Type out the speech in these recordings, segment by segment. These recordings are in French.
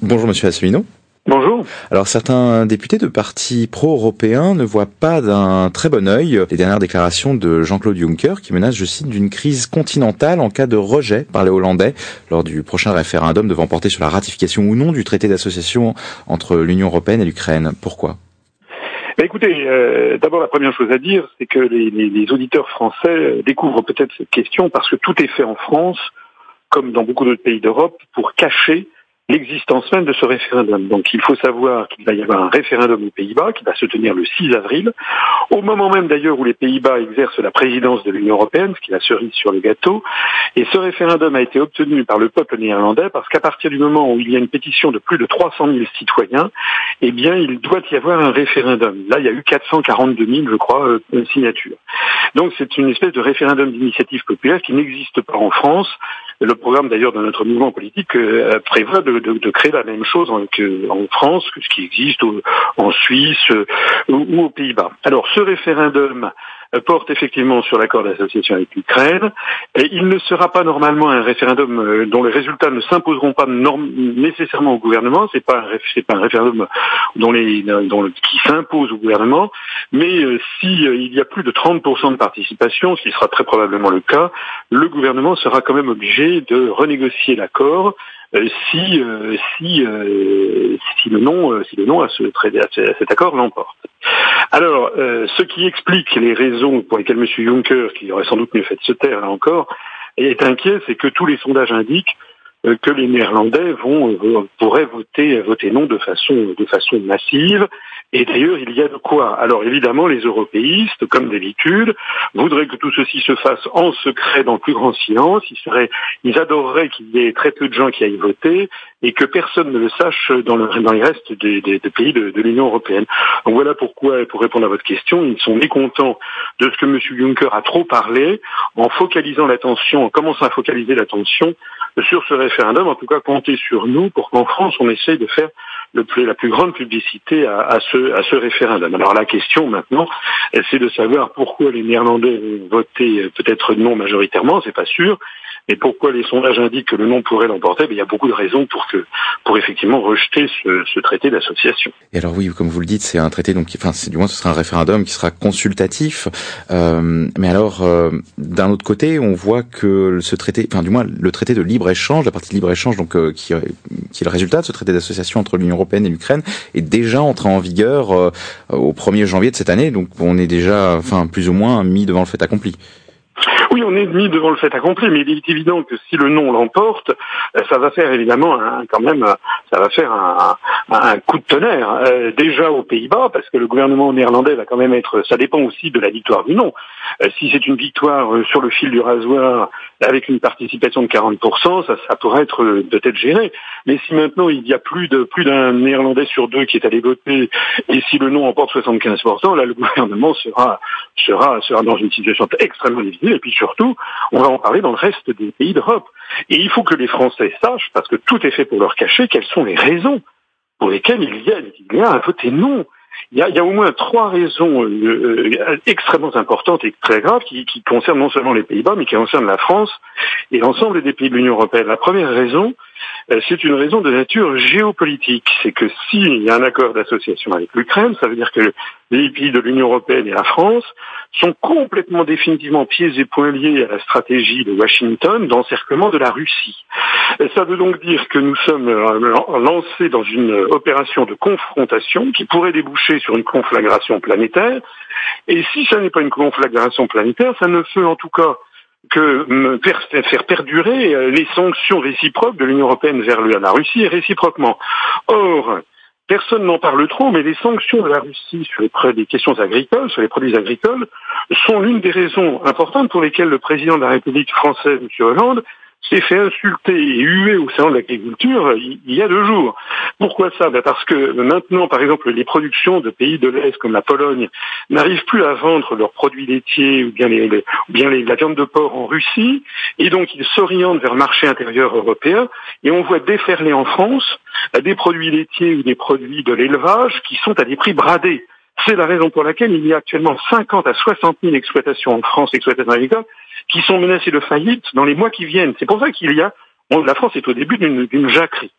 Bonjour Monsieur Asselineau. Bonjour. Alors certains députés de partis pro-européens ne voient pas d'un très bon œil les dernières déclarations de Jean-Claude Juncker qui menace, je cite, d'une crise continentale en cas de rejet par les Hollandais lors du prochain référendum devant porter sur la ratification ou non du traité d'association entre l'Union européenne et l'Ukraine. Pourquoi? Bah, écoutez, euh, d'abord la première chose à dire, c'est que les, les auditeurs français découvrent peut-être cette question parce que tout est fait en France, comme dans beaucoup d'autres pays d'Europe, pour cacher l'existence même de ce référendum. Donc il faut savoir qu'il va y avoir un référendum aux Pays-Bas qui va se tenir le 6 avril, au moment même d'ailleurs où les Pays-Bas exercent la présidence de l'Union européenne, ce qui est la cerise sur le gâteau. Et ce référendum a été obtenu par le peuple néerlandais parce qu'à partir du moment où il y a une pétition de plus de 300 000 citoyens, eh bien il doit y avoir un référendum. Là, il y a eu 442 000, je crois, euh, signatures. Donc c'est une espèce de référendum d'initiative populaire qui n'existe pas en France le programme d'ailleurs de notre mouvement politique euh, prévoit de, créer la même chose en, France que ce qui existe en Suisse euh, ou aux Pays-Bas. Alors ce référendum porte effectivement sur l'accord d'association avec l'Ukraine. Et il ne sera pas normalement un référendum euh, dont les résultats ne s'imposeront pas nécessairement au gouvernement. C'est pas pas un référendum dont les dont qui s'impose au gouvernement. Mais euh, si il y a plus de 30% de participation, ce qui sera très probablement le cas, le gouvernement sera quand même obligé de renégocier l'accord si si si le non si le non à, ce, cet accord l'emporte. Alors, euh, ce qui explique les raisons pour lesquelles M. Juncker, qui aurait sans doute mieux fait de se taire là encore, est inquiet, c'est que tous les sondages indiquent euh, que les Néerlandais vont euh, pourraient voter voter non de façon de façon massive et d'ailleurs, il y a de quoi. Alors évidemment, les européistes, comme d'habitude, voudraient que tout ceci se fasse en secret, dans le plus grand silence. Ils, seraient, ils adoreraient qu'il y ait très peu de gens qui aillent voter et que personne ne le sache dans, le, dans les restes des, pays de, de l'Union européenne. Donc voilà pourquoi, pour répondre à votre question, ils sont mécontents de ce que M. Juncker a trop parlé, en focalisant l'attention, en commençant à focaliser l'attention sur ce référendum. En tout cas, comptez sur nous pour qu'en France, on essaye de faire le plus, la plus grande publicité à, à, ce, à ce référendum. Alors la question maintenant, c'est de savoir pourquoi les Néerlandais vont voter euh, peut-être non majoritairement, c'est pas sûr, et pourquoi les sondages indiquent que le non pourrait l'emporter? Ben, Il y a beaucoup de raisons pour que, pour effectivement rejeter ce, ce traité d'association. Et alors oui, comme vous le dites, c'est un traité donc, enfin, du moins ce sera un référendum qui sera consultatif. Euh, mais alors, euh, d'un autre côté, on voit que ce traité, enfin du moins le traité de libre échange, la partie de libre échange, donc euh, qui, qui est le résultat de ce traité d'association entre l'Union européenne et l'Ukraine, est déjà entré en vigueur euh, au 1er janvier de cette année. Donc on est déjà, enfin plus ou moins mis devant le fait accompli. Oui, on est mis devant le fait accompli, mais il est évident que si le non l'emporte, euh, ça va faire évidemment un, quand même, ça va faire un, coup de tonnerre. Euh, déjà aux Pays-Bas, parce que le gouvernement néerlandais va quand même être, ça dépend aussi de la victoire du non. Euh, si c'est une victoire sur le fil du rasoir avec une participation de 40%, ça, ça pourrait être peut-être géré. Mais si maintenant il y a plus de plus d'un Néerlandais sur deux qui est allé voter, et si le non emporte 75%, là le gouvernement sera sera sera dans une situation extrêmement difficile. Et puis surtout, on va en parler dans le reste des pays d'Europe. Et il faut que les Français sachent, parce que tout est fait pour leur cacher, quelles sont les raisons pour lesquelles il y a, un vote non. Il y, a, au moins trois raisons euh, euh, extrêmement importantes et très graves qui, qui, concernent non seulement les Pays-Bas, mais qui concernent la France et l'ensemble des pays de l'Union européenne. La première raison, c'est une raison de nature géopolitique. C'est que s'il y a un accord d'association avec l'Ukraine, ça veut dire que les pays de l'Union européenne et la France sont complètement définitivement pieds et poings liés à la stratégie de Washington d'encerclement de la Russie. Ça veut donc dire que nous sommes euh, lancés dans une opération de confrontation qui pourrait déboucher sur une conflagration planétaire. Et si ça n'est pas une conflagration planétaire, ça ne fait en tout cas que faire perdurer euh, les sanctions réciproques de l'Union européenne vers la Russie et réciproquement. Or, personne n'en parle trop, mais les sanctions de la Russie sur les, questions agricoles, sur les produits agricoles, sont l'une des raisons importantes pour lesquelles le président de la République française, M. Hollande, s'est fait insulter et huer au salon de l'agriculture il y a deux jours. Pourquoi ça? Ben Parce que maintenant, par exemple, les productions de pays de l'Est comme la Pologne n'arrivent plus à vendre leurs produits laitiers ou bien, les, ou bien la viande de porc en Russie, et donc ils s'orientent vers le marché intérieur européen, et on voit déferler en France des produits laitiers ou des produits de l'élevage qui sont à des prix bradés. C'est la raison pour laquelle il y a actuellement 50 à 60 000 exploitations en France, exploitations agricoles, qui sont menacées de faillite dans les mois qui viennent. C'est pour ça qu'il y a, la France est au début d'une jacquerie.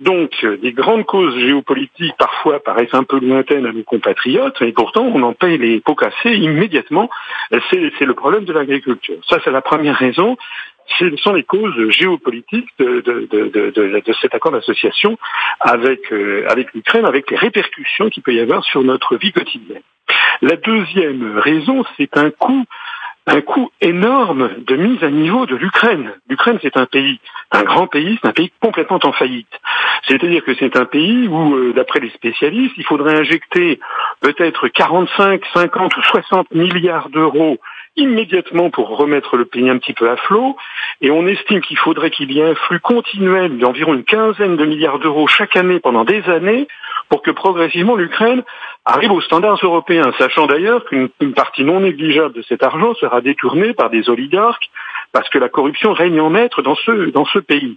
Donc, euh, des grandes causes géopolitiques parfois paraissent un peu lointaines à nos compatriotes, et pourtant on en paye les pots cassés immédiatement. C'est le problème de l'agriculture. Ça, c'est la première raison. Ce sont les causes géopolitiques de, de, de, de cet accord d'association avec, euh, avec l'Ukraine, avec les répercussions qu'il peut y avoir sur notre vie quotidienne. La deuxième raison, c'est un coût un coût énorme de mise à niveau de l'Ukraine. L'Ukraine, c'est un pays, un grand pays, c'est un pays complètement en faillite. C'est-à-dire que c'est un pays où, euh, d'après les spécialistes, il faudrait injecter peut-être 45, 50 ou 60 milliards d'euros immédiatement pour remettre le pays un petit peu à flot. Et on estime qu'il faudrait qu'il y ait un flux continuel d'environ une quinzaine de milliards d'euros chaque année pendant des années pour que progressivement l'Ukraine arrive aux standards européens, sachant d'ailleurs qu'une partie non négligeable de cet argent sera détournée par des oligarques parce que la corruption règne en maître dans ce, dans ce pays.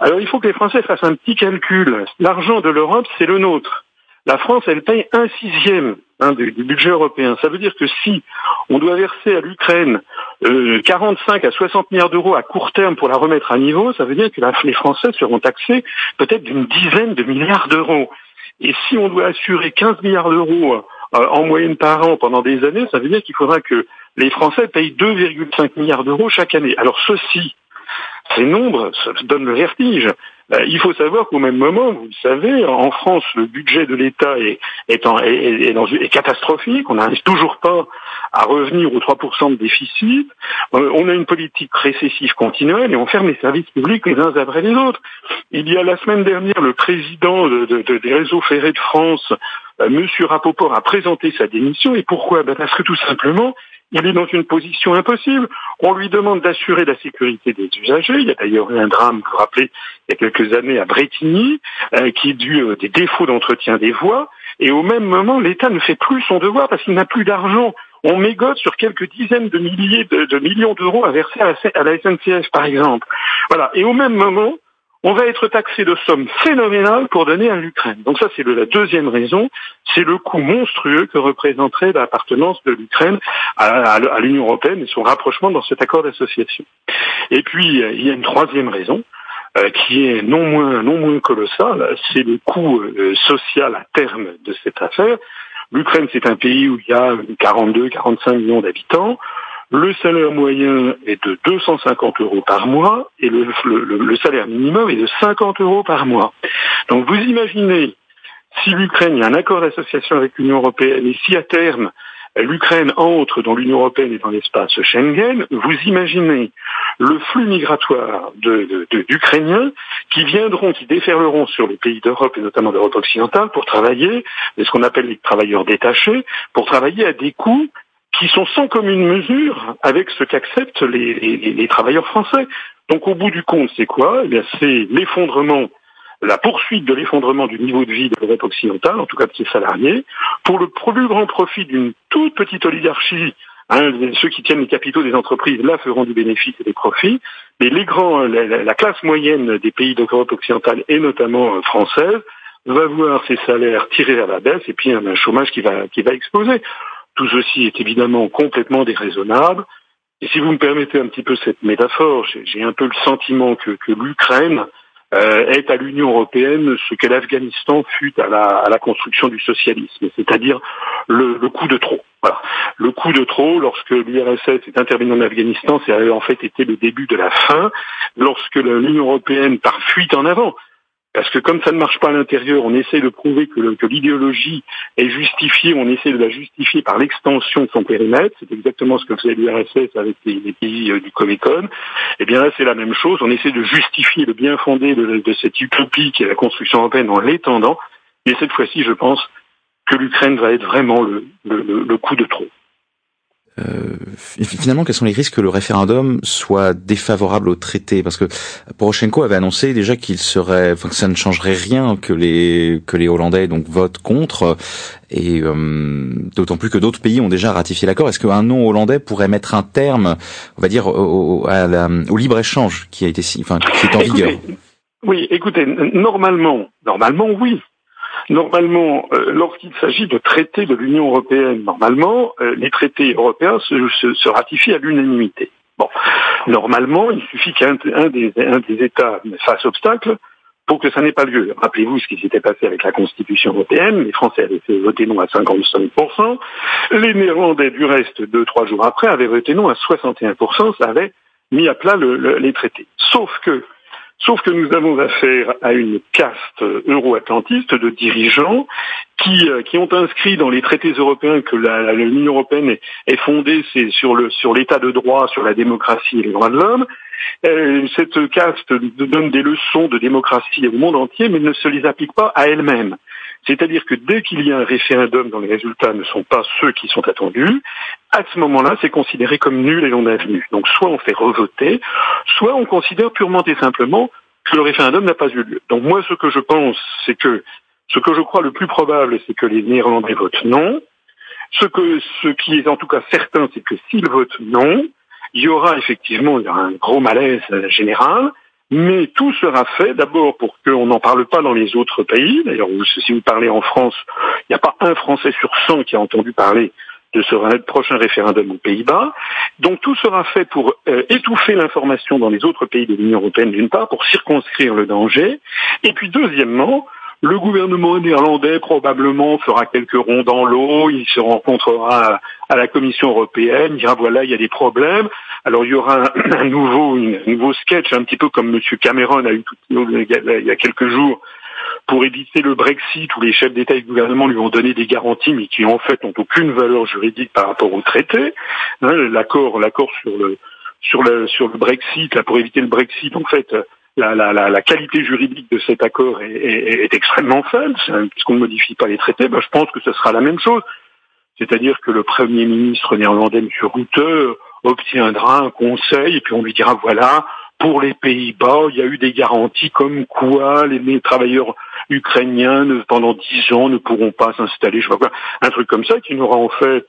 Alors il faut que les Français fassent un petit calcul. L'argent de l'Europe, c'est le nôtre. La France, elle paye un sixième hein, du, budget européen. Ça veut dire que si on doit verser à l'Ukraine euh, 45 à 60 milliards d'euros à court terme pour la remettre à niveau, ça veut dire que les Français seront taxés peut-être d'une dizaine de milliards d'euros. Et si on doit assurer 15 milliards d'euros euh, en moyenne par an pendant des années, ça veut dire qu'il faudra que les Français payent 2,5 milliards d'euros chaque année. Alors ceci, ces nombres, ça donne le vertige. Euh, il faut savoir qu'au même moment, vous le savez, en France, le budget de l'État est, est, est, est, catastrophique. On n'arrive toujours pas à revenir aux 3% de déficit. Euh, on a une politique récessive continuelle et on ferme les services publics les uns après les autres. Il y a la semaine dernière, le président de, de, des réseaux ferrés de France, Monsieur Rapoport, a présenté sa démission. Et pourquoi? Ben Parce que tout simplement, il est dans une position impossible. On lui demande d'assurer la sécurité des usagers. Il y a d'ailleurs eu un drame, vous vous rappelez, il y a quelques années à Bretigny, euh, qui est dû euh, des défauts d'entretien des voies. Et au même moment, l'État ne fait plus son devoir parce qu'il n'a plus d'argent. On mégote sur quelques dizaines de milliers de, millions d'euros à verser à à la SNCF, par exemple. Voilà. Et au même moment, on va être taxé de sommes phénoménales pour donner à l'Ukraine. Donc ça, c'est la deuxième raison, c'est le coût monstrueux que représenterait l'appartenance de l'Ukraine à, l'Union européenne et son rapprochement dans cet accord d'association. Et puis, il y a une troisième raison, euh, qui est non moins, non moins colossale, c'est le coût euh, social à terme de cette affaire. L'Ukraine, c'est un pays où il y a 42, 45 millions d'habitants. Le salaire moyen est de 250 euros par mois et le, salaire minimum est de 50 euros par mois. Donc vous imaginez, si l'Ukraine, a un accord d'association avec l'Union européenne et si à terme l'Ukraine entre dans l'Union européenne et dans l'espace Schengen, vous imaginez le flux migratoire d'Ukrainiens qui viendront, qui déferleront sur les pays d'Europe et notamment d'Europe occidentale pour travailler, ce qu'on appelle les travailleurs détachés, pour travailler à des coûts qui sont sans commune mesure avec ce qu'acceptent les, travailleurs français. Donc au bout du compte, c'est quoi? Eh C'est l'effondrement, la poursuite de l'effondrement du niveau de vie de l'Europe occidentale, en tout cas de ses salariés, pour le plus grand profit d'une toute petite oligarchie. Hein, ceux qui tiennent les capitaux des entreprises, là, feront du bénéfice et des profits. Mais les grands, la, classe moyenne des pays d'Europe occidentale, et notamment euh, française, va voir ses salaires tirés à la baisse et puis un chômage qui va, qui va exploser. Tout ceci est évidemment complètement déraisonnable. Et si vous me permettez un petit peu cette métaphore, j'ai un peu le sentiment que, l'Ukraine euh, est à l'Union européenne ce que l'Afghanistan fut à la, construction du socialisme, c'est-à-dire le, coup de trop. Le coup de trop, lorsque l'URSS est intervenu en Afghanistan, c'est en fait été le début de la fin. Lorsque l'Union européenne part fuite en avant, parce que comme ça ne marche pas à l'intérieur, on essaie de prouver que, l'idéologie est justifiée, on essaie de la justifier par l'extension de son périmètre. C'est exactement ce que faisait l'URSS avec les, pays euh, du Comecon. Eh bien là, c'est la même chose. On essaie de justifier le bien fondé de, cette utopie qui est la construction européenne en l'étendant. Mais cette fois-ci, je pense que l'Ukraine va être vraiment le coup de trop. Euh, finalement, quels sont les risques que le référendum soit défavorable au traité? Parce que Poroshenko avait annoncé déjà qu'il serait, enfin, que ça ne changerait rien que les que les Hollandais donc votent contre, et euh, d'autant plus que d'autres pays ont déjà ratifié l'accord. Est-ce qu'un non hollandais pourrait mettre un terme, on va dire, au, au libre échange qui a été, enfin, qui est en vigueur? Oui, écoutez, normalement, normalement, oui. Normalement, euh, lorsqu'il s'agit de traités de l'Union européenne, normalement, euh, les traités européens se, ratifient à l'unanimité. Bon, normalement, il suffit qu'un des, États fasse obstacle pour que ça n'ait pas lieu. Rappelez-vous ce qui s'était passé avec la Constitution européenne. Les Français avaient fait voter non à 55%. Les Néerlandais, du reste, deux, trois jours après, avaient voté non à 61%. Ça avait mis à plat les traités. Sauf que Sauf que nous avons affaire à une caste euro-atlantiste de dirigeants qui, euh, qui ont inscrit dans les traités européens que l'Union européenne est, fondée sur le sur l'état de droit, sur la démocratie et les droits de l'homme. Euh, cette caste donne des leçons de démocratie au monde entier, mais ne se les applique pas à elle-même. C'est-à-dire que dès qu'il y a un référendum dont les résultats ne sont pas ceux qui sont attendus, à ce moment-là, c'est considéré comme nul et non avenu. Donc soit on fait revoter, soit on considère purement et simplement que le référendum n'a pas eu lieu. Donc moi, ce que je pense, c'est que ce que je crois le plus probable, c'est que les Néerlandais votent non. Ce, que, ce qui est en tout cas certain, c'est que s'ils votent non, il y aura effectivement un gros malaise général, mais tout sera fait d'abord pour qu'on n'en parle pas dans les autres pays. D'ailleurs, si vous parlez en France, il n'y a pas un Français sur 100 qui a entendu parler de ce prochain référendum aux Pays-Bas. Donc tout sera fait pour euh, étouffer l'information dans les autres pays de l'Union européenne d'une part, pour circonscrire le danger, et puis deuxièmement, le gouvernement néerlandais probablement fera quelques ronds dans l'eau, il se rencontrera à la Commission européenne, dira voilà, il y a des problèmes. Alors il y aura un, nouveau, un nouveau sketch, un petit peu comme M. Cameron a eu il y a quelques jours pour éviter le Brexit où les chefs d'État et de gouvernement lui ont donné des garanties mais qui en fait n'ont aucune valeur juridique par rapport au traité. Hein, l'accord, l'accord sur le sur le sur le Brexit, là pour éviter le Brexit, en fait, la, la, la, qualité juridique de cet accord est, est, est extrêmement faible, puisqu'on ne modifie pas les traités, ben, je pense que ce sera la même chose. C'est-à-dire que le Premier ministre néerlandais, M. Rutte, obtiendra un conseil et puis on lui dira voilà, pour les Pays-Bas, il y a eu des garanties comme quoi les travailleurs ukrainiens pendant dix ans ne pourront pas s'installer, je sais pas quoi, un truc comme ça qui n'aura en fait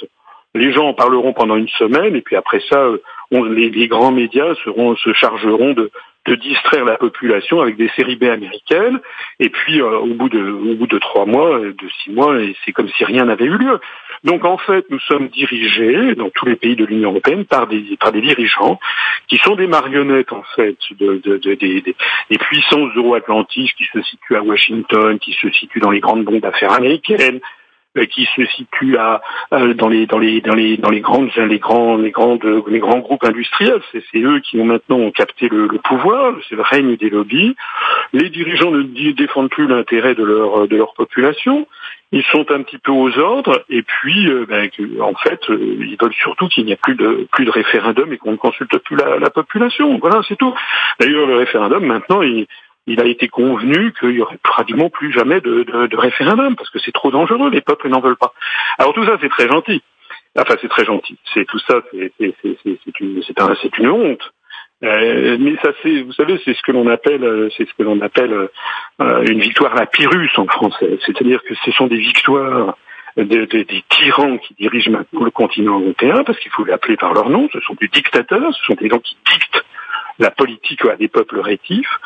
les gens en parleront pendant une semaine et puis après ça, euh, on, les, les, grands médias seront, se chargeront de, de distraire la population avec des séries B américaines, et puis euh, au bout de au bout de trois mois, euh, de six mois, c'est comme si rien n'avait eu lieu. Donc en fait, nous sommes dirigés dans tous les pays de l'Union européenne par des par des dirigeants qui sont des marionnettes en fait de, de, de des, des, puissances euro-atlantistes qui se situent à Washington, qui se situent dans les grandes banques d'affaires américaines, qui se situe à, euh, dans les dans les dans les dans les grandes les grands les grandes les grands groupes industriels. C'est eux qui ont maintenant capté le, le pouvoir c'est le règne des lobbies. Les dirigeants ne défendent plus l'intérêt de leur de leur population. Ils sont un petit peu aux ordres. Et puis euh, ben, en fait ils veulent surtout qu'il n'y ait plus de plus de référendum et qu'on ne consulte plus la, la population. Voilà c'est tout. D'ailleurs le référendum maintenant il il a été convenu qu'il y aurait pratiquement plus jamais de, de, de référendum parce que c'est trop dangereux, les peuples n'en veulent pas. Alors tout ça c'est très gentil. Enfin c'est très gentil. C'est tout ça, c'est une, un, une honte. Euh, mais ça c'est, vous savez, c'est ce que l'on appelle, c'est ce que l'on appelle euh, une victoire à la en français. C'est-à-dire que ce sont des victoires des tyrans qui dirigent maintenant le continent européen, parce qu'il faut l'appeler par leur nom, ce sont des dictateurs, ce sont des gens qui dictent la politique des peuples rétifs.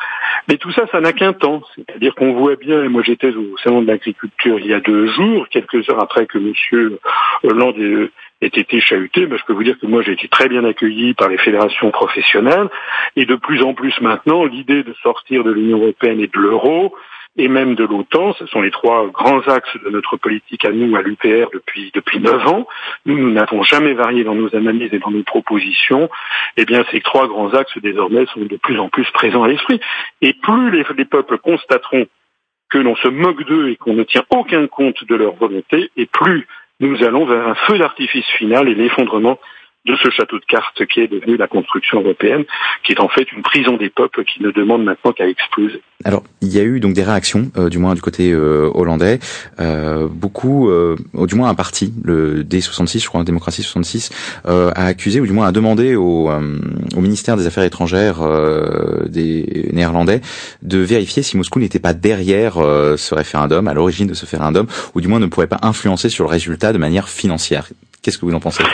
Mais tout ça, ça n'a qu'un temps. C'est-à-dire qu'on voit bien, moi j'étais au Salon de l'agriculture il y a deux jours, quelques heures après que M. Hollande ait été chahuté, ben, je peux vous dire que moi j'ai été très bien accueilli par les fédérations professionnelles et de plus en plus maintenant l'idée de sortir de l'Union européenne et de l'euro et même de l'OTAN. Ce sont les trois grands axes de notre politique à nous, à l'UPR, depuis depuis neuf ans. Nous, nous n'avons jamais varié dans nos analyses et dans nos propositions. Eh bien, ces trois grands axes, désormais, sont de plus en plus présents à l'esprit. Et plus les, les peuples constateront que l'on se moque d'eux et qu'on ne tient aucun compte de leur volonté, et plus nous allons vers un feu d'artifice final et l'effondrement de ce château de cartes qui est devenu la construction européenne, qui est en fait une prison des peuples qui ne demande maintenant qu'à exploser. Alors, il y a eu donc des réactions, euh, du moins du côté euh, hollandais. Euh, beaucoup, euh, ou du moins un parti, le D66, je crois, Démocratie 66, a accusé, ou du moins a demandé au, au ministère des Affaires étrangères des Néerlandais de vérifier si Moscou n'était pas derrière ce référendum, à l'origine de ce référendum, ou du moins ne pourrait pas influencer sur le résultat de manière financière. Qu'est-ce que vous en pensez?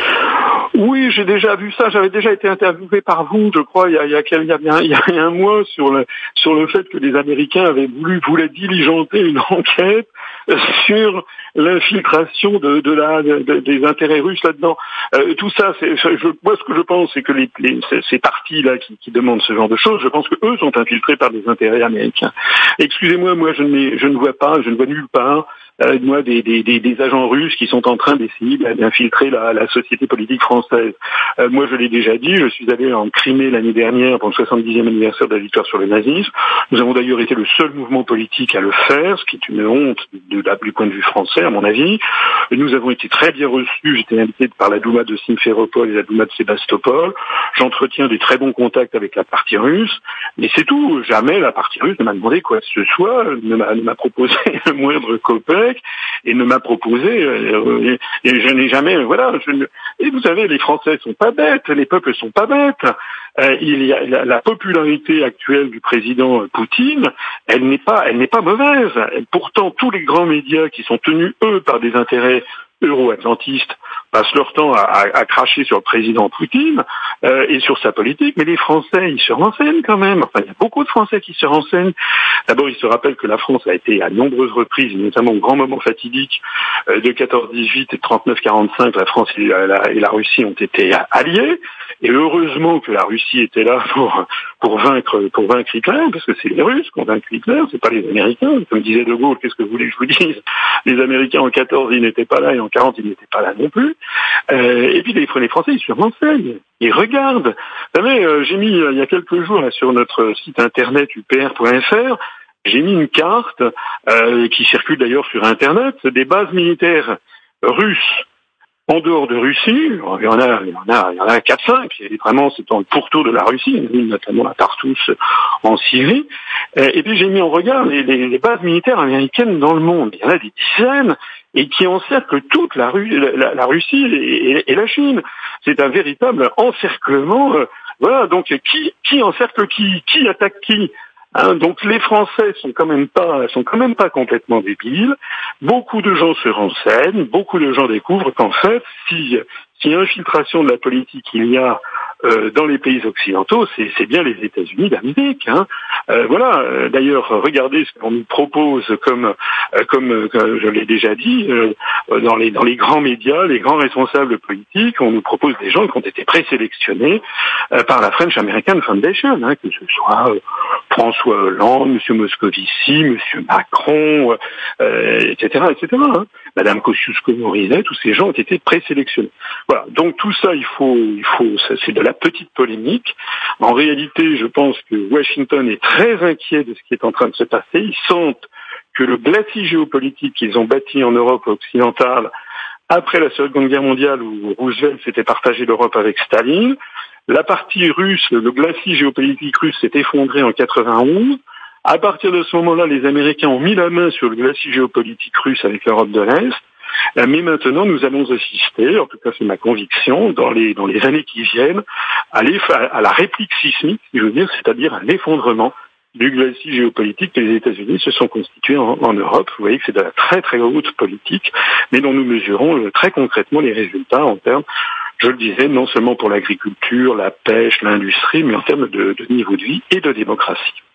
Oui, j'ai déjà vu ça. J'avais déjà été interviewé par vous, je crois, il y a, il y a, il y a, un mois sur le sur le fait que les Américains avaient voulu voulaient diligenter une enquête sur l'infiltration de, de la des intérêts russes là-dedans. Euh, tout ça, je, moi ce que je pense, c'est que les, ces partis là qui, qui, demandent ce genre de choses, je pense que eux sont infiltrés par des intérêts américains. Excusez-moi, moi je ne, je ne vois pas, je ne vois nulle part moi des, des, des, agents russes qui sont en train d'essayer d'infiltrer la, la, société politique française. Euh, moi, je l'ai déjà dit, je suis allé en Crimée l'année dernière pour le 70e anniversaire de la victoire sur le nazisme. Nous avons d'ailleurs été le seul mouvement politique à le faire, ce qui est une honte de, du point de vue français, à mon avis. Nous avons été très bien reçus. J'étais invité par la Douma de Simferopol et la Douma de Sébastopol. J'entretiens des très bons contacts avec la partie russe, mais c'est tout. Jamais la partie russe ne m'a demandé quoi que ce soit, ne m'a proposé le moindre copain et ne m'a proposé. Euh, et je n'ai jamais, voilà. Et vous savez, les Français sont pas bêtes, les peuples sont pas bêtes. Euh, il y a la, la, popularité actuelle du président Poutine, elle n'est pas, elle n'est pas mauvaise. pourtant, tous les grands médias qui sont tenus eux par des intérêts euro-atlantistes passent leur temps à, à, cracher sur le président Poutine euh, et sur sa politique, mais les Français, ils se renseignent quand même. Enfin, il y a beaucoup de Français qui se renseignent. D'abord, ils se rappellent que la France a été à nombreuses reprises, notamment au grand moment fatidique euh, de 14-18 et 39-45, la France et la, et la, Russie ont été alliés. Et heureusement que la Russie était là pour pour vaincre pour vaincre Hitler, parce que c'est les Russes qui ont vaincu Hitler, c'est pas les Américains. Comme disait De Gaulle, qu'est-ce que vous voulez que je vous dise? Les Américains en 14, ils n'étaient pas là, et en 40, ils n'étaient pas là non plus. Euh, et puis les, les Français, ils se renseignent, ils regardent. Vous savez, euh, j'ai mis euh, il y a quelques jours sur notre site internet upr.fr, j'ai mis une carte euh, qui circule d'ailleurs sur internet des bases militaires russes en dehors de Russie, il y en a, il y en a, il y en a 4-5, et vraiment c'est dans le pourtour de la Russie, notamment à Tartus en Syrie. Et puis j'ai mis en regard les, les, bases militaires américaines dans le monde. Il y en a des dizaines et qui encerclent toute la, la, la Russie et, et, la Chine. C'est un véritable encerclement. Euh, voilà, donc qui, qui encercle qui? Qui attaque qui? Hein, donc les Français sont quand même pas sont quand même pas complètement débiles. Beaucoup de gens se renseignent, beaucoup de gens découvrent qu'en fait, si si infiltration de la politique il y a euh, dans les pays occidentaux, c'est bien les États-Unis d'Amérique. Hein. Euh, voilà. Euh, d'ailleurs, regardez ce qu'on nous propose comme, comme, je l'ai déjà dit, dans les dans les grands médias, les grands responsables politiques, on nous propose des gens qui ont été présélectionnés par la French American Foundation, hein, que ce soit François Hollande, M. Moscovici, M. Macron, etc., etc. Hein. Madame Kosciusko-Morizet, tous ces gens ont été présélectionnés. Voilà. Donc tout ça, il faut, il faut, c'est de la petite polémique. En réalité, je pense que Washington est très inquiet de ce qui est en train de se passer. Ils sentent que le glacis géopolitique qu'ils ont bâti en Europe occidentale après la Seconde Guerre mondiale où Roosevelt s'était partagé l'Europe avec Staline, la partie russe, le glacis géopolitique russe s'est effondré en 91. À partir de ce moment-là, les Américains ont mis la main sur le glacis géopolitique russe avec l'Europe de l'Est. Euh, mais maintenant, nous allons assister, en tout cas c'est ma conviction, dans les, dans les années qui viennent, à, à la réplique sismique, je veux dire, c'est-à-dire à, l'effondrement du glacis géopolitique que les États-Unis se sont constitués en, en, Europe. Vous voyez que c'est de la très très haute politique, mais dont nous mesurons euh, très concrètement les résultats en termes, je le disais, non seulement pour l'agriculture, la pêche, l'industrie, mais en termes de, de niveau de vie et de démocratie.